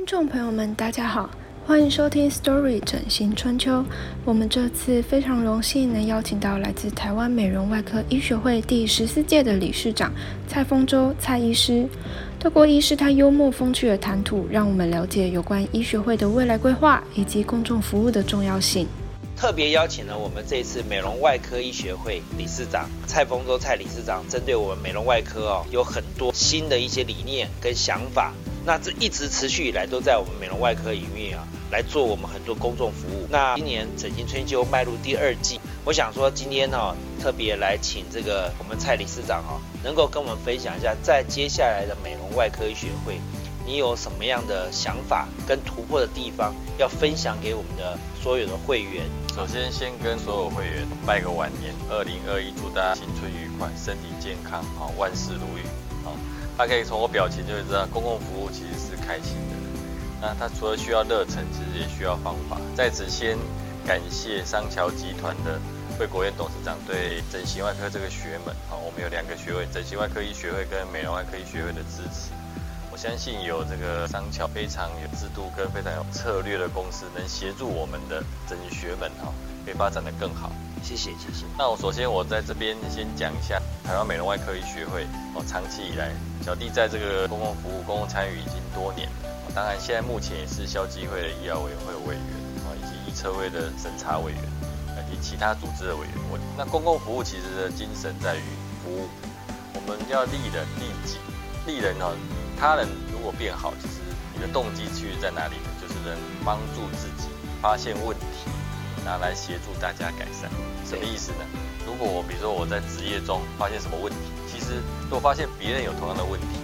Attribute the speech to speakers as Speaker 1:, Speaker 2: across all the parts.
Speaker 1: 听众朋友们，大家好，欢迎收听《Story 整形春秋》。我们这次非常荣幸能邀请到来自台湾美容外科医学会第十四届的理事长蔡丰洲蔡医师。透过医师他幽默风趣的谈吐，让我们了解有关医学会的未来规划以及公众服务的重要性。
Speaker 2: 特别邀请了我们这一次美容外科医学会理事长蔡丰洲蔡理事长，针对我们美容外科哦，有很多新的一些理念跟想法。那这一直持续以来都在我们美容外科领域啊，来做我们很多公众服务。那今年整形春秋迈入第二季，我想说今天哈特别来请这个我们蔡理事长哈，能够跟我们分享一下，在接下来的美容外科医学会。你有什么样的想法跟突破的地方要分享给我们的所有的会员？
Speaker 3: 首先，先跟所有会员拜个晚年，二零二一，祝大家新春愉快，身体健康，好，万事如意。好，大家可以从我表情就会知道，公共服务其实是开心的。那它除了需要热忱，其实也需要方法。在此先感谢商桥集团的魏国燕董事长对整形外科这个学门，好，我们有两个学位，整形外科医学会跟美容外科医学会的支持。我相信有这个商桥非常有制度跟非常有策略的公司，能协助我们的整形学们哈，可以发展的更好。
Speaker 2: 谢谢谢谢。
Speaker 3: 那我首先我在这边先讲一下台湾美容外科医学会哦，长期以来小弟在这个公共服务、公共参与已经多年。当然现在目前也是消基会的医疗委员会委员啊，以及医车会的审查委员，以及其他组织的委员。会。那公共服务其实的精神在于服务，我们要利人利己，利人哦。他人如果变好，其实你的动机去在哪里呢？就是能帮助自己发现问题，拿来协助大家改善。什么意思呢？如果我比如说我在职业中发现什么问题，其实如果发现别人有同样的问题，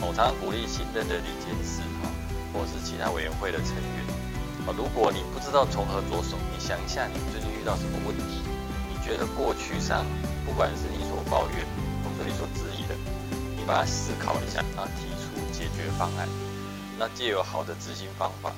Speaker 3: 我常常鼓励新任的理监事哈，或是其他委员会的成员，啊，如果你不知道从何着手，你想一下你最近遇到什么问题？你觉得过去上不管是你所抱怨，或者你所质疑的，你把它思考一下然后，提出。解决方案，那借有好的执行方法，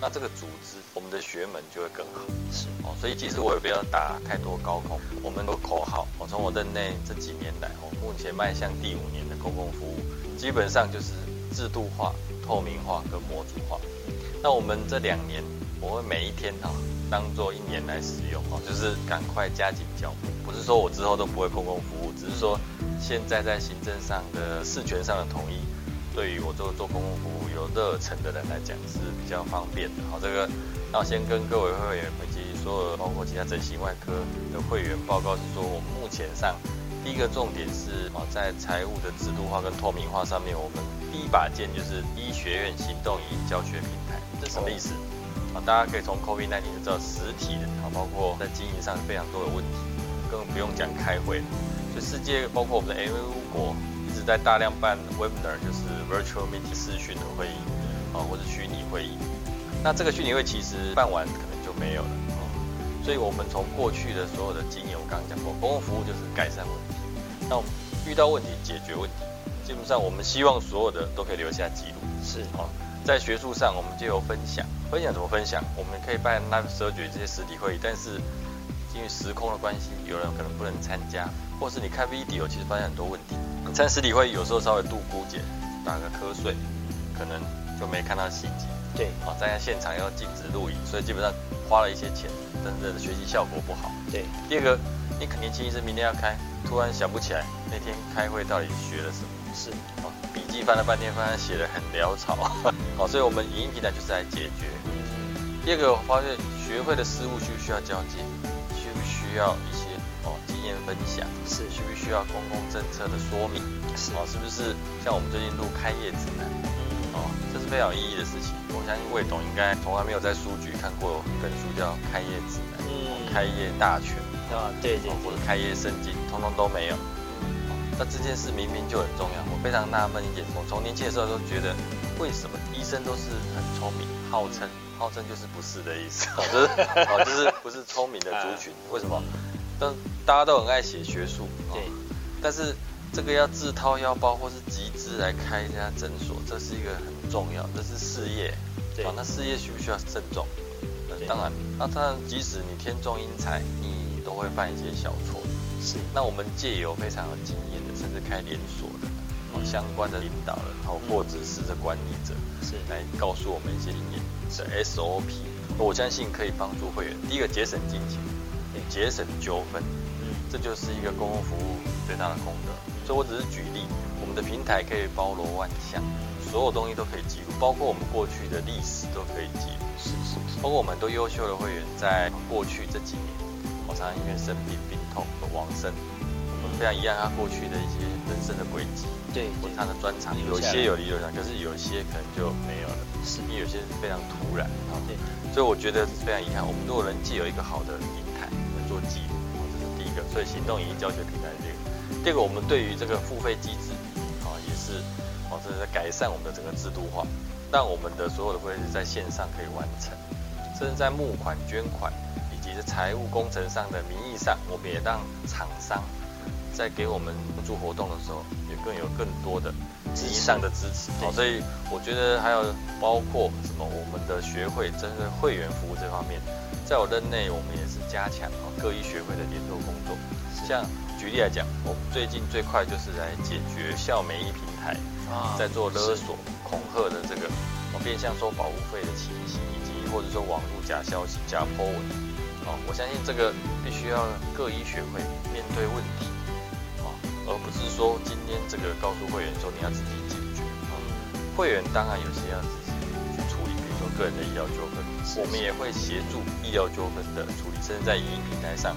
Speaker 3: 那这个组织我们的学门就会更好。是哦，所以其实我也不要打太多高空。我们的口号，我从我任内这几年来，我目前迈向第五年的公共服务，基本上就是制度化、透明化跟模组化。那我们这两年，我会每一天哈当做一年来使用哦，就是赶快加紧脚步。不是说我之后都不会公共服务，只是说现在在行政上的事权上的统一。对于我做做公共服务有热忱的人来讲是比较方便的。好，这个那我先跟各位会员以及所有包括其他整形外科的会员报告是说，我们目前上第一个重点是啊，在财务的制度化跟透明化上面，我们第一把剑就是医学院行动影音教学平台。这什么意思？啊，大家可以从 COVID-19 就知道实体的啊，包括在经营上非常多的问题，更不用讲开会。所以世界包括我们的 A 五国。在大量办 webinar，就是 virtual meeting 视讯的会议，啊，或者虚拟会议。那这个虚拟会其实办完可能就没有了，哦。所以我们从过去的所有的经验，我刚刚讲过，公共服务就是改善问题。那我们遇到问题解决问题，基本上我们希望所有的都可以留下记录。是，哦，在学术上我们就有分享，分享怎么分享？我们可以办 live surgery 这些实体会议，但是因为时空的关系，有人可能不能参加，或是你看 video，其实发现很多问题。参实体会有时候稍微度估减，打个瞌睡，可能就没看到细节。对，啊，在现场要禁止录影，所以基本上花了一些钱，但是学习效果不好。对，第二个，你肯定期医生明天要开，突然想不起来那天开会到底学了什么。是，啊，笔记翻了半天，发现写的很潦草。好，所以我们影音平台就是来解决。第二个，我发现学会的事物需不需要交接？需不需要一些？经验分享。是。需不需要公共政策的说明？是。哦，是不是像我们最近录开业指南？嗯，哦，这是非常有意义的事情。我相信魏董应该从来没有在书局看过一本书叫《开业指南》，嗯，开业大全。啊，对对，或者开业圣经，通通都没有。那这件事明明就很重要，我非常纳闷一点，我从年轻的时候都觉得，为什么医生都是很聪明，号称号称就是不是的意思，就是哦，就是不是聪明的族群，为什么？但大家都很爱写学术，对。但是这个要自掏腰包或是集资来开一家诊所，这是一个很重要，这是事业。对。那事业需不需要慎重？当然。那当然，即使你天纵英才，你都会犯一些小错。是。那我们借由非常有经验的，甚至开连锁的，相关的领导人，或者是这管理者，
Speaker 2: 是
Speaker 3: 来告诉我们一些经验的 SOP，我相信可以帮助会员。第一个节省金钱，节省纠纷，嗯，这就是一个公共服务最大的功德。所以我只是举例，我们的平台可以包罗万象，所有东西都可以记录，包括我们过去的历史都可以记录，
Speaker 2: 是是是，
Speaker 3: 包括我们都优秀的会员在过去这几年，我常常因为生病病痛和往生。非常遗憾，他过去的一些人生的轨迹，
Speaker 2: 对，
Speaker 3: 或他的专长，有些有遗留下，可是有些可能就没有了，是。因为有些是非常突然，对，所以我觉得非常遗憾。我们如果能既有一个好的平台来做记录，这是第一个，所以行动影音教学平台这个，第二个，我们对于这个付费机制，啊，也是，哦，这是在改善我们的整个制度化，让我们的所有的会是在线上可以完成，甚至在募款、捐款以及在财务工程上的名义上，我们也让厂商。在给我们助助活动的时候，也更有更多的名义上的支持。好，所以我觉得还有包括什么，我们的学会针对会员服务这方面，在我任内，我们也是加强各医学会的联络工作。像举例来讲，我们最近最快就是来解决校媒一平台在做勒索、恐吓的这个，变相收保护费的情形，以及或者说网络假消息、假 po 文。哦，我相信这个必须要各医学会面对问题。而不是说今天这个告诉会员说你要自己解决嗯，会员当然有些要自己去处理，比如说个人的医疗纠纷，我们也会协助医疗纠纷的处理，甚至在影音平台上，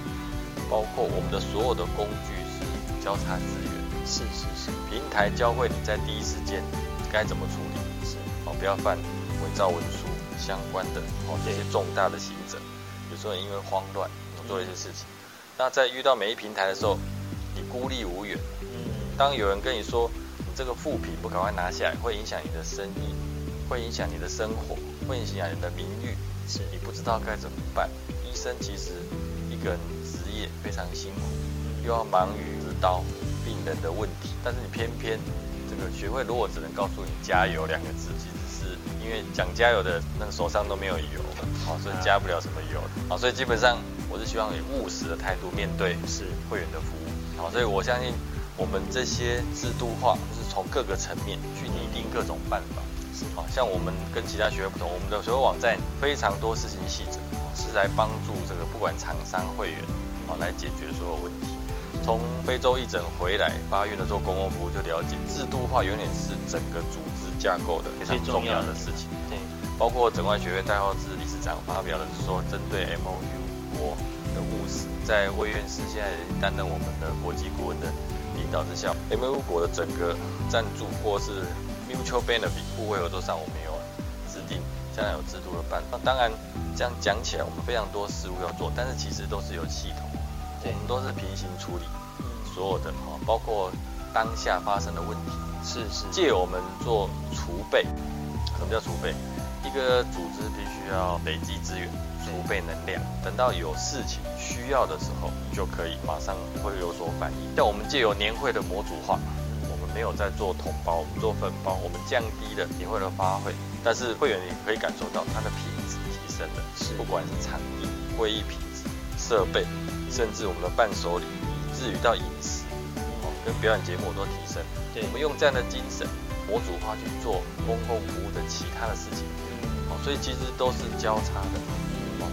Speaker 3: 包括我们的所有的工具是交叉资源，
Speaker 2: 是是是，
Speaker 3: 平台教会你在第一时间该怎么处理，是。哦，不要犯伪造文书相关的哦这些重大的行者，有时候因为慌乱做一些事情，那在遇到每一平台的时候。你孤立无援。嗯，当有人跟你说你这个副品不赶快拿下来，会影响你的生意，会影响你的生活，会影响你的名誉，是你不知道该怎么办。医生其实一个人职业非常辛苦，又要忙于指导病人的问题，但是你偏偏这个学会如果只能告诉你加油两个字，其实是因为讲加油的那个手上都没有油，好，所以加不了什么油。好，所以基本上我是希望以务实的态度面对是会员的服务。好，所以我相信我们这些制度化，就是从各个层面去拟定各种办法。是，好像我们跟其他学会不同，我们的所有网站非常多事情细则，是来帮助这个不管厂商会员，好来解决所有问题。从非洲义诊回来八月的做公共服务就了解，制度化永远是整个组织架构的非常重要的事情。对，包括整外学会代号制理事长发表的是说，针对 M O U 国的务实。在魏院士现在担任我们的国际顾问的领导之下，M U 国的整个赞助或是 mutual benefit 互惠合作上，我们有制定将来有制度的办法。当然，这样讲起来，我们非常多事务要做，但是其实都是有系统，我们都是平行处理所有的哈，包括当下发生的问题，
Speaker 2: 是是
Speaker 3: 借我们做储备。什么叫储备？一个组织必须要累积资源。储备能量，等到有事情需要的时候，就可以马上会有所反应。像我们借由年会的模组化，我们没有在做桶包，我们做分包，我们降低了年会的发会，但是会员也可以感受到它的品质提升了。是，不管是场地、会议品质、设备，甚至我们的伴手礼，以至于到饮食，哦，跟表演节目都提升。对，我们用这样的精神，模组化去做公共服务的其他的事情，哦，所以其实都是交叉的。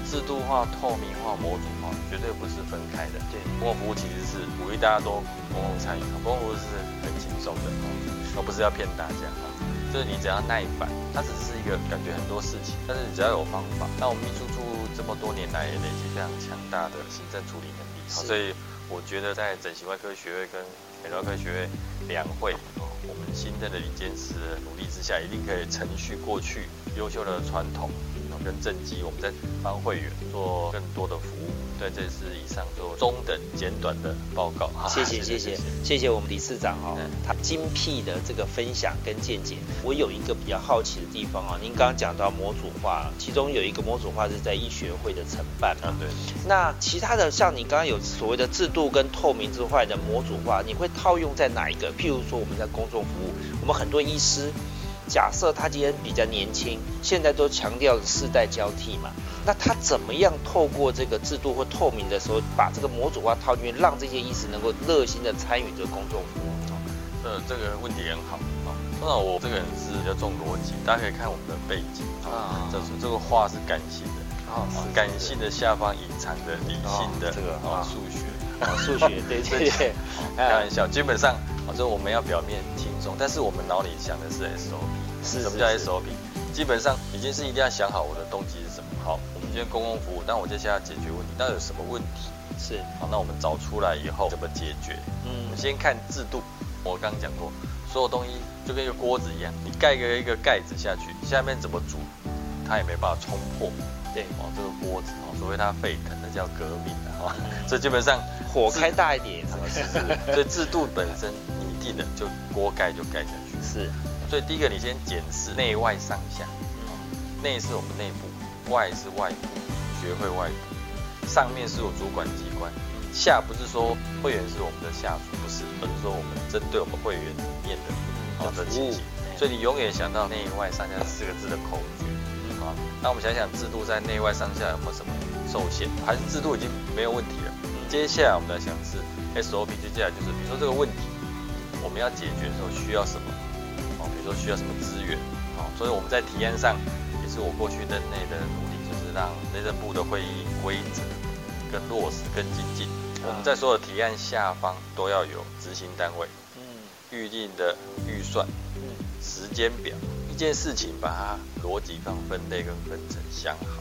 Speaker 3: 制度化、透明化、模组化，绝对不是分开的。对，公共服务其实是鼓励大家都共同参与，公共服务是很轻松的，而不是要骗大家。就是你只要耐烦，它只是一个感觉很多事情，但是你只要有方法。那我们秘书处这么多年来也累积非常强大的行政处理能力，所以我觉得在整形外科学会跟美容外科学会两会，我们新的的李监事努力之下，一定可以承续过去优秀的传统。跟正机，我们在帮会员做更多的服务。对，这是以上做中等简短的报告。
Speaker 2: 谢谢谢谢谢谢我们理事长哦，他精辟的这个分享跟见解。我有一个比较好奇的地方啊，您刚刚讲到模组化，其中有一个模组化是在医学会的承办啊。对。那其他的像你刚刚有所谓的制度跟透明之外的模组化，你会套用在哪一个？譬如说我们在公众服务，我们很多医师。假设他今天比较年轻，现在都强调世代交替嘛，那他怎么样透过这个制度或透明的时候，把这个模组化套进去，让这些医师能够热心的参与这个工作服务？
Speaker 3: 呃，呃，这个问题很好啊。通常我这个人是比较重逻辑，大家可以看我们的背景啊，这这个话是感性的，啊，感性的下方隐藏着理性的
Speaker 2: 这个
Speaker 3: 啊数学，
Speaker 2: 啊数学，对对对，
Speaker 3: 开玩笑，基本上啊，这我们要表面轻松，但是我们脑里想的是 SOP，
Speaker 2: 是
Speaker 3: 什么叫 SOP？基本上已经是一定要想好我的动机是什么。好，我们今天公共服务，但我接下来要解决问题，那有什么问题？
Speaker 2: 是，
Speaker 3: 好，那我们找出来以后怎么解决？嗯，我们先看制度，我刚刚讲过。所有东西就跟一个锅子一样，你盖个一个盖子下去，下面怎么煮，它也没办法冲破。
Speaker 2: 对，
Speaker 3: 哦，这个锅子哦，除非它沸腾，那叫革命的哈。所以基本上
Speaker 2: 火开大一点，
Speaker 3: 是是是。所以制度本身拟定的，就锅盖就盖下去。
Speaker 2: 是。
Speaker 3: 所以第一个，你先检视内外上下。内是我们内部，外是外部，学会外部。上面是我主管机关。下不是说会员是我们的下属，不是，而是说我们针对我们会员里面的好的情形，所以你永远想到内外上下四个字的口诀，好，那我们想想制度在内外上下有没有什么受限，还是制度已经没有问题了？接下来我们来想是 SOP，接下来就是比如说这个问题我们要解决的时候需要什么，哦，比如说需要什么资源，哦，所以我们在提案上也是我过去任内的努力，就是让内政部的会议规则跟落实跟精进。我们在所有提案下方都要有执行单位，嗯，预定的预算，嗯，时间表，一件事情把它逻辑方分类跟分成想好，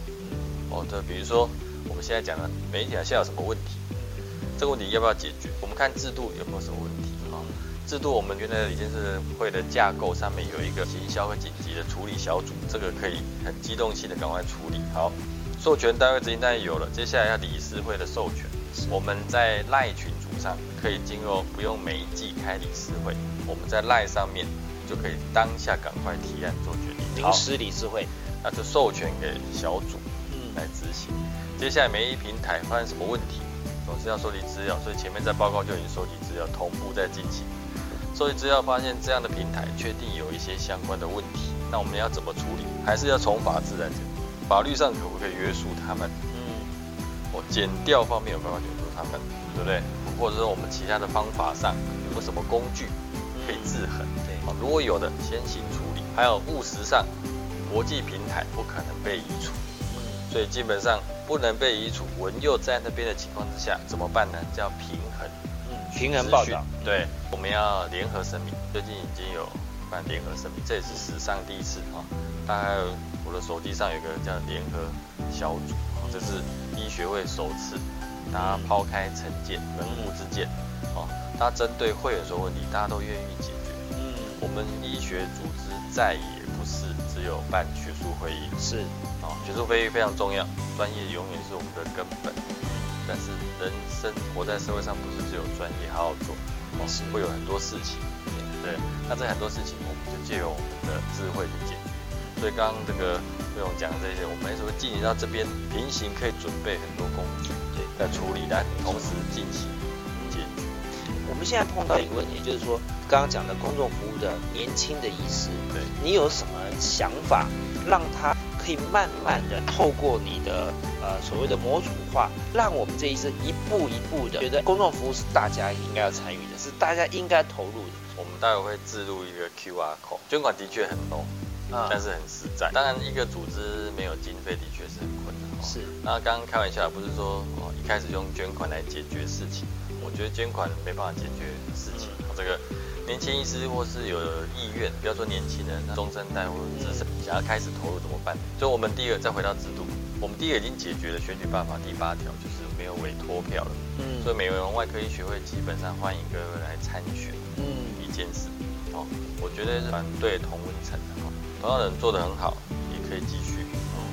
Speaker 3: 哦，这比如说我们现在讲的媒体现在有什么问题，这个问题要不要解决？我们看制度有没有什么问题啊？制度我们原来的理事会的架构上面有一个行销和紧急的处理小组，这个可以很机动性的赶快处理好。授权单位执行单位有了，接下来要理事会的授权。我们在赖群组上可以进入，不用每一季开理事会，我们在赖上面就可以当下赶快提案做决定。
Speaker 2: 临时理事会，
Speaker 3: 那就授权给小组来执行。接下来每一平台发生什么问题，总是要收集资料，所以前面在报告就已经收集资料，同步在进行。收集资料发现这样的平台确定有一些相关的问题，那我们要怎么处理？还是要从法制来讲，法律上可不可以约束他们？嗯我减掉方面有办法减住他们，对不对？或者说我们其他的方法上有没有什么工具可以制衡？对，好，如果有的先行处理。还有务实上，国际平台不可能被移除，所以基本上不能被移除。文又在那边的情况之下，怎么办呢？叫平衡，
Speaker 2: 嗯，平衡报道。
Speaker 3: 对，我们要联合声明，最近已经有办联合声明，这也是史上第一次哈。大概我的手机上有个叫联合小组。这是医学会首次，大家抛开成见、门户之见，哦，他针对会员说问题，大家都愿意解决。嗯，我们医学组织再也不是只有办学术会议，
Speaker 2: 是，
Speaker 3: 哦，学术非议非常重要，专业永远是我们的根本。但是人生活在社会上，不是只有专业好好做，同时会有很多事情，对，那这很多事情，我们就借由我们的智慧去解决。所以刚刚这个。不用讲这些，我们是会进行到这边平行，可以准备很多工具，对，在处理，但同时进行解决。
Speaker 2: 我们现在碰到一个问题，就是说刚刚讲的公众服务的年轻的医师，对你有什么想法，让他可以慢慢的透过你的呃所谓的模组化，让我们这一生一步一步的觉得公众服务是大家应该要参与的，是大家应该投入的。
Speaker 3: 我们待会会置入一个 QR code，捐款的确很 low。但是很实在，当然一个组织没有经费的确是很困难。
Speaker 2: 是，
Speaker 3: 那刚刚开玩笑，不是说哦一开始用捐款来解决事情，我觉得捐款没办法解决事情。这个年轻医师或是有意愿，不要说年轻人，中生代或者资深想要开始投入怎么办？所以我们第一个再回到制度，我们第一个已经解决了选举办法第八条，就是没有委托票了。嗯，所以美容外科医学会基本上欢迎各位来参选。嗯，一件事，哦，我觉得是团队同温层的哈。同样人做得很好，也可以继续，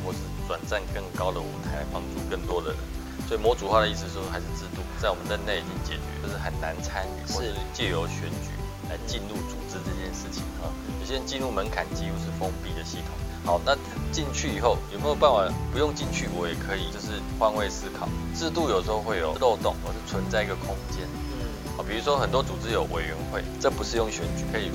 Speaker 3: 或是转战更高的舞台，帮助更多的人。所以模组化的意思说，还是制度在我们任内已经解决，就是很难参与，或是借由选举来进入组织这件事情啊。有些人进入门槛几乎是封闭的系统。好，那进去以后有没有办法不用进去，我也可以就是换位思考。制度有时候会有漏洞，或是存在一个空间。嗯，好，比如说很多组织有委员会，这不是用选举可以。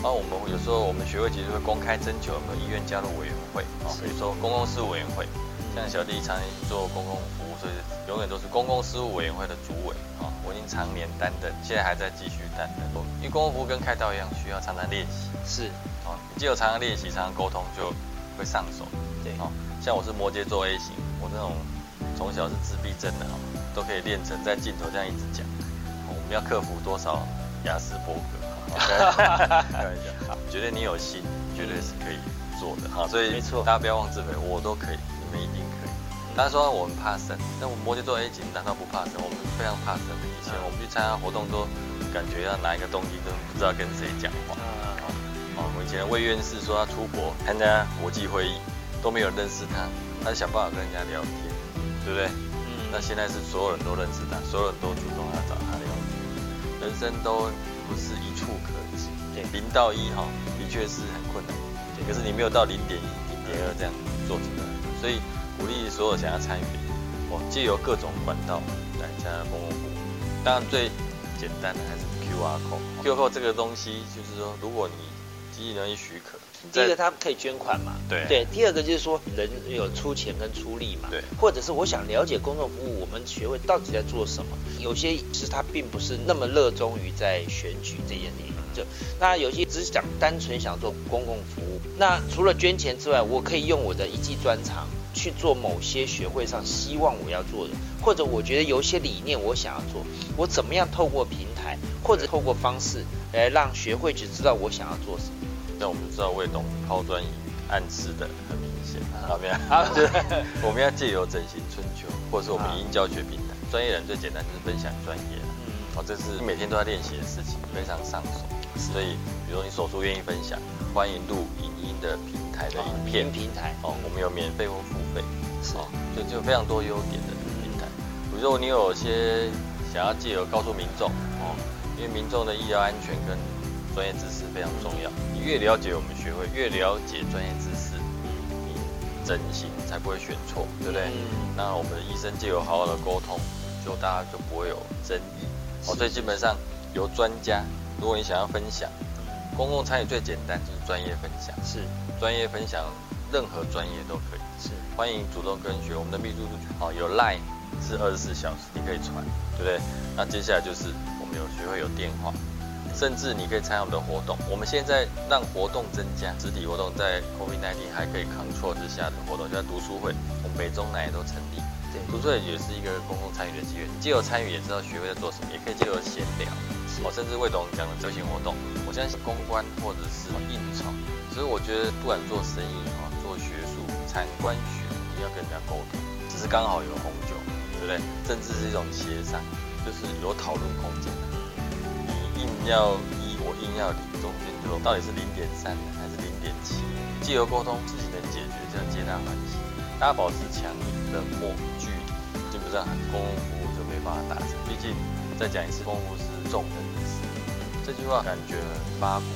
Speaker 3: 然后我们有时候我们学会其实会公开征求有没有意愿加入委员会啊，比如说公共事务委员会，像小弟常年做公共服务，所以永远都是公共事务委员会的主委啊。我已经常年担任，现在还在继续担任。因为公共服跟开刀一样，需要常常练习。
Speaker 2: 是，
Speaker 3: 哦，你只有常常练习、常常沟通，就会上手。
Speaker 2: 对，哦，
Speaker 3: 像我是摩羯座 A 型，我这种从小是自闭症的哦，都可以练成在镜头这样一直讲。我们要克服多少雅斯伯格？开玩笑，觉得你有心，绝对是可以做的哈。所以
Speaker 2: 没错，
Speaker 3: 大家不要妄自菲薄，我都可以，你们一定可以。大家说我们怕生，那我们摩羯座 A 级难道不怕生？我们非常怕生的。以前我们去参加活动都感觉要拿一个东西都不知道跟谁讲话。哦，我以前魏院士说他出国参加国际会议都没有认识他，他想办法跟人家聊天，对不对？嗯。那现在是所有人都认识他，所有人都主动要找他聊天，人生都。不是一触可及，对，零到一哈，的确是很困难，对，可是你没有到零点一、零点二这样做出来，所以鼓励所有想要参与的，哦，借由各种管道来参加公共服务。当然最简单的还是 QR code，QR code 这个东西就是说，如果你经济能力许可。
Speaker 2: 第一个，他可以捐款嘛？
Speaker 3: 对
Speaker 2: 对。第二个就是说，人有出钱跟出力嘛？
Speaker 3: 对。
Speaker 2: 或者是我想了解公众服务，我们学会到底在做什么？有些是他并不是那么热衷于在选举这件事情，就那有些只是想单纯想做公共服务。那除了捐钱之外，我可以用我的一技专长去做某些学会上希望我要做的，或者我觉得有一些理念我想要做，我怎么样透过平台或者透过方式来让学会只知道我想要做什么。
Speaker 3: 那我们知道魏董抛砖引玉，暗示的很明显，好没有？好，就我们要借由整形春秋，或者是我们音教学平台，专业人最简单就是分享专业嗯，好，这是你每天都在练习的事情，非常上手。所以，比如说你手术愿意分享，欢迎录影音的平台的影片
Speaker 2: 平台
Speaker 3: 哦，我们有免费或付费，是哦，就就非常多优点的平台。比如说你有些想要借由告诉民众哦，因为民众的医疗安全跟专业知识非常重要。你越了解我们学会，越了解专业知识，你整形才不会选错，对不对？那我们的医生就有好好的沟通，就大家就不会有争议。哦，所以基本上由专家，如果你想要分享，公共参与最简单就是专业分享，
Speaker 2: 是
Speaker 3: 专业分享，任何专业都可以。是欢迎主动跟学，我们的秘书处哦有 line 是二十四小时，你可以传，对不对？那接下来就是我们有学会有电话。甚至你可以参加我们的活动。我们现在让活动增加，实体活动在 COVID-19 还可以 control 之下的活动，就像读书会，我们北中南也都成立。对，读书会也是一个公共参与的机会。既有参与，也知道学会在做什么，也可以借由闲聊。哦，甚至魏董讲的这些活动，我相信公关或者是应酬。所以我觉得不管做生意哈，做学术、参观学，一定要跟人家沟通。只是刚好有红酒，对不对？政治是一种协商，就是有讨论空间。你硬要一，我硬要零，中间就到底是零点三还是零点七？既由沟通，自己能解决，这样皆大欢喜。大家保持强硬冷漠距离，基本上公共服务就没办法达成。毕竟再讲一次，公共服务是众人的事。这句话感觉很八股，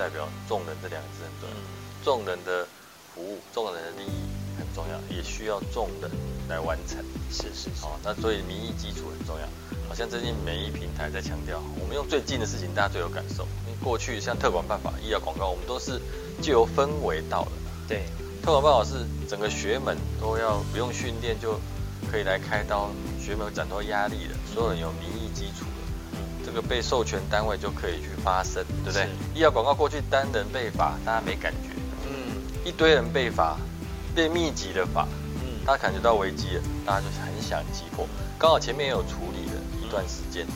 Speaker 3: 代表众人这两个字很重要。众人的服务，众人的利益很重要，也需要众人来完成。
Speaker 2: 是是是。
Speaker 3: 哦，那所以民意基础很重要。好像最近每一平台在强调，我们用最近的事情，大家最有感受。因为过去像特管办法、医疗广告，我们都是就由氛围到的。
Speaker 2: 对，
Speaker 3: 特管办法是整个学门都要不用训练就可以来开刀，学门斩脱压力的，所有人有民意基础的，这个被授权单位就可以去发声，对不对？医疗广告过去单人被罚，大家没感觉。嗯，一堆人被罚，被密集的罚，嗯，大家感觉到危机了，大家就很想击破。刚好前面也有处理了。一段时间，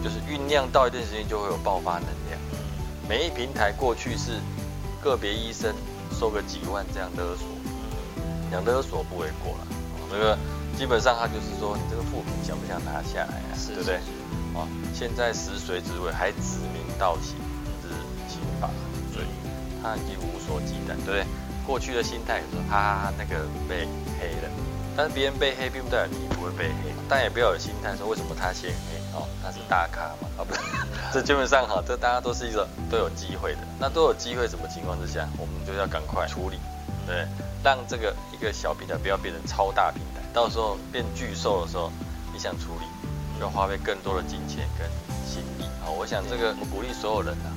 Speaker 3: 就是酝酿到一段时间就会有爆发能量。每一平台过去是个别医生收个几万这样勒索，两勒索不为过了。那个基本上他就是说，你这个副品想不想拿下来啊？对不对？啊，现在食髓之位，还指名道姓是刑法罪，他已经无所忌惮，对不对？过去的心态说他那个被黑了，但是别人被黑并不代表你不会被黑。但也不要有心态说为什么他先黑哦，他是大咖嘛？啊不是，这基本上哈，这大家都是一个都有机会的。那都有机会什么情况之下，我们就要赶快处理，对，让这个一个小平台不要变成超大平台，到时候变巨兽的时候，你想处理，要花费更多的金钱跟心力。好，我想这个我鼓励所有人啊，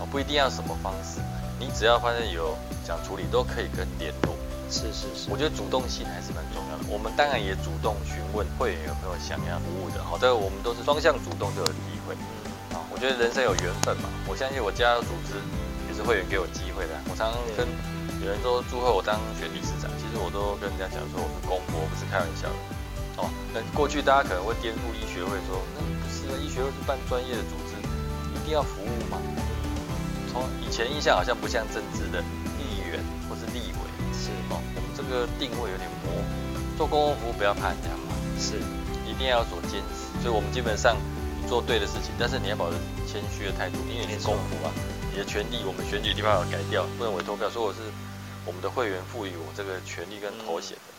Speaker 3: 嗯，不一定要什么方式，你只要发现有想处理，都可以跟联络。
Speaker 2: 是是是，
Speaker 3: 我觉得主动性还是蛮重要的。我们当然也主动询问会员有没有想要服务的，好，这个我们都是双向主动就有机会。啊，我觉得人生有缘分嘛，我相信我加入组织也是会员给我机会的。我常常跟有人说祝贺我当选理事长，其实我都跟人家讲说我是公婆，不是开玩笑的。哦，那过去大家可能会颠覆医学会说，那不是啊，医学会是办专业的组织，一定要服务吗？从以前印象好像不像政治的议员或是立委，
Speaker 2: 是
Speaker 3: 哦，我们这个定位有点模糊。做公共服务不要怕人家骂，
Speaker 2: 是，
Speaker 3: 一定要有所坚持。所以我们基本上做对的事情，但是你要保持谦虚的态度，因为你是公仆啊，你的权利我们选举地方要改掉，不能委托票，说我是我们的会员赋予我这个权利跟头衔的，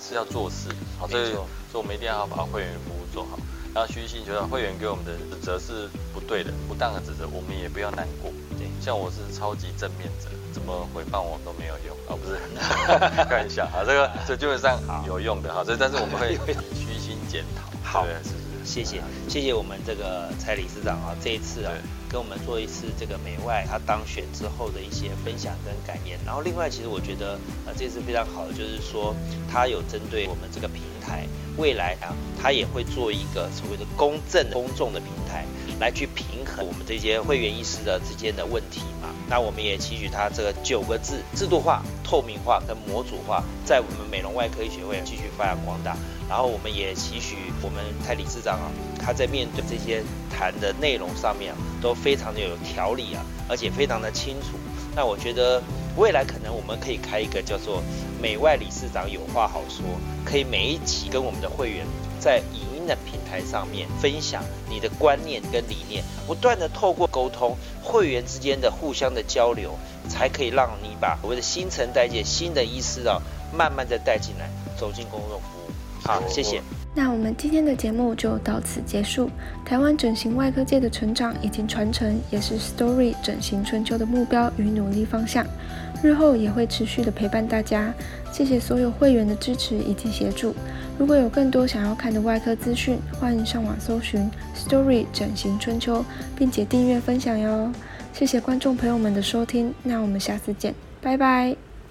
Speaker 3: 是要做事。好，所以所以我们一定要把会员服务做好。然后虚心觉得会员给我们的指责是不对的、不当的指责，我们也不要难过。
Speaker 2: 对，
Speaker 3: 像我是超级正面者，怎么回谤我都没有用。啊，不是？开玩笑。啊，这个这基本上有用的。哈，这但是我们会虚心检讨。
Speaker 2: 好，是是，谢谢。谢谢我们这个蔡理事长啊，这一次啊跟我们做一次这个美外他当选之后的一些分享跟感言。然后另外，其实我觉得呃这次非常好的就是说，他有针对我们这个平台未来啊，他也会做一个所谓的公正公众的平台，来去平衡我们这些会员医师的之间的问题嘛。那我们也期许他这个九个字制度化、透明化跟模组化，在我们美容外科医学会继续发扬光大。然后我们也期许我们蔡理事长啊，他在面对这些谈的内容上面啊，都非常的有条理啊，而且非常的清楚。那我觉得未来可能我们可以开一个叫做“美外理事长有话好说”，可以每一期跟我们的会员在影音的平台上面分享你的观念跟理念，不断的透过沟通，会员之间的互相的交流，才可以让你把所谓的新陈代谢、新的意识啊，慢慢的带进来，走进公众服务。好，谢谢。
Speaker 1: 那我们今天的节目就到此结束。台湾整形外科界的成长以及传承，也是 Story 整形春秋的目标与努力方向。日后也会持续的陪伴大家。谢谢所有会员的支持以及协助。如果有更多想要看的外科资讯，欢迎上网搜寻 Story 整形春秋，并且订阅分享哟。谢谢观众朋友们的收听，那我们下次见，拜拜。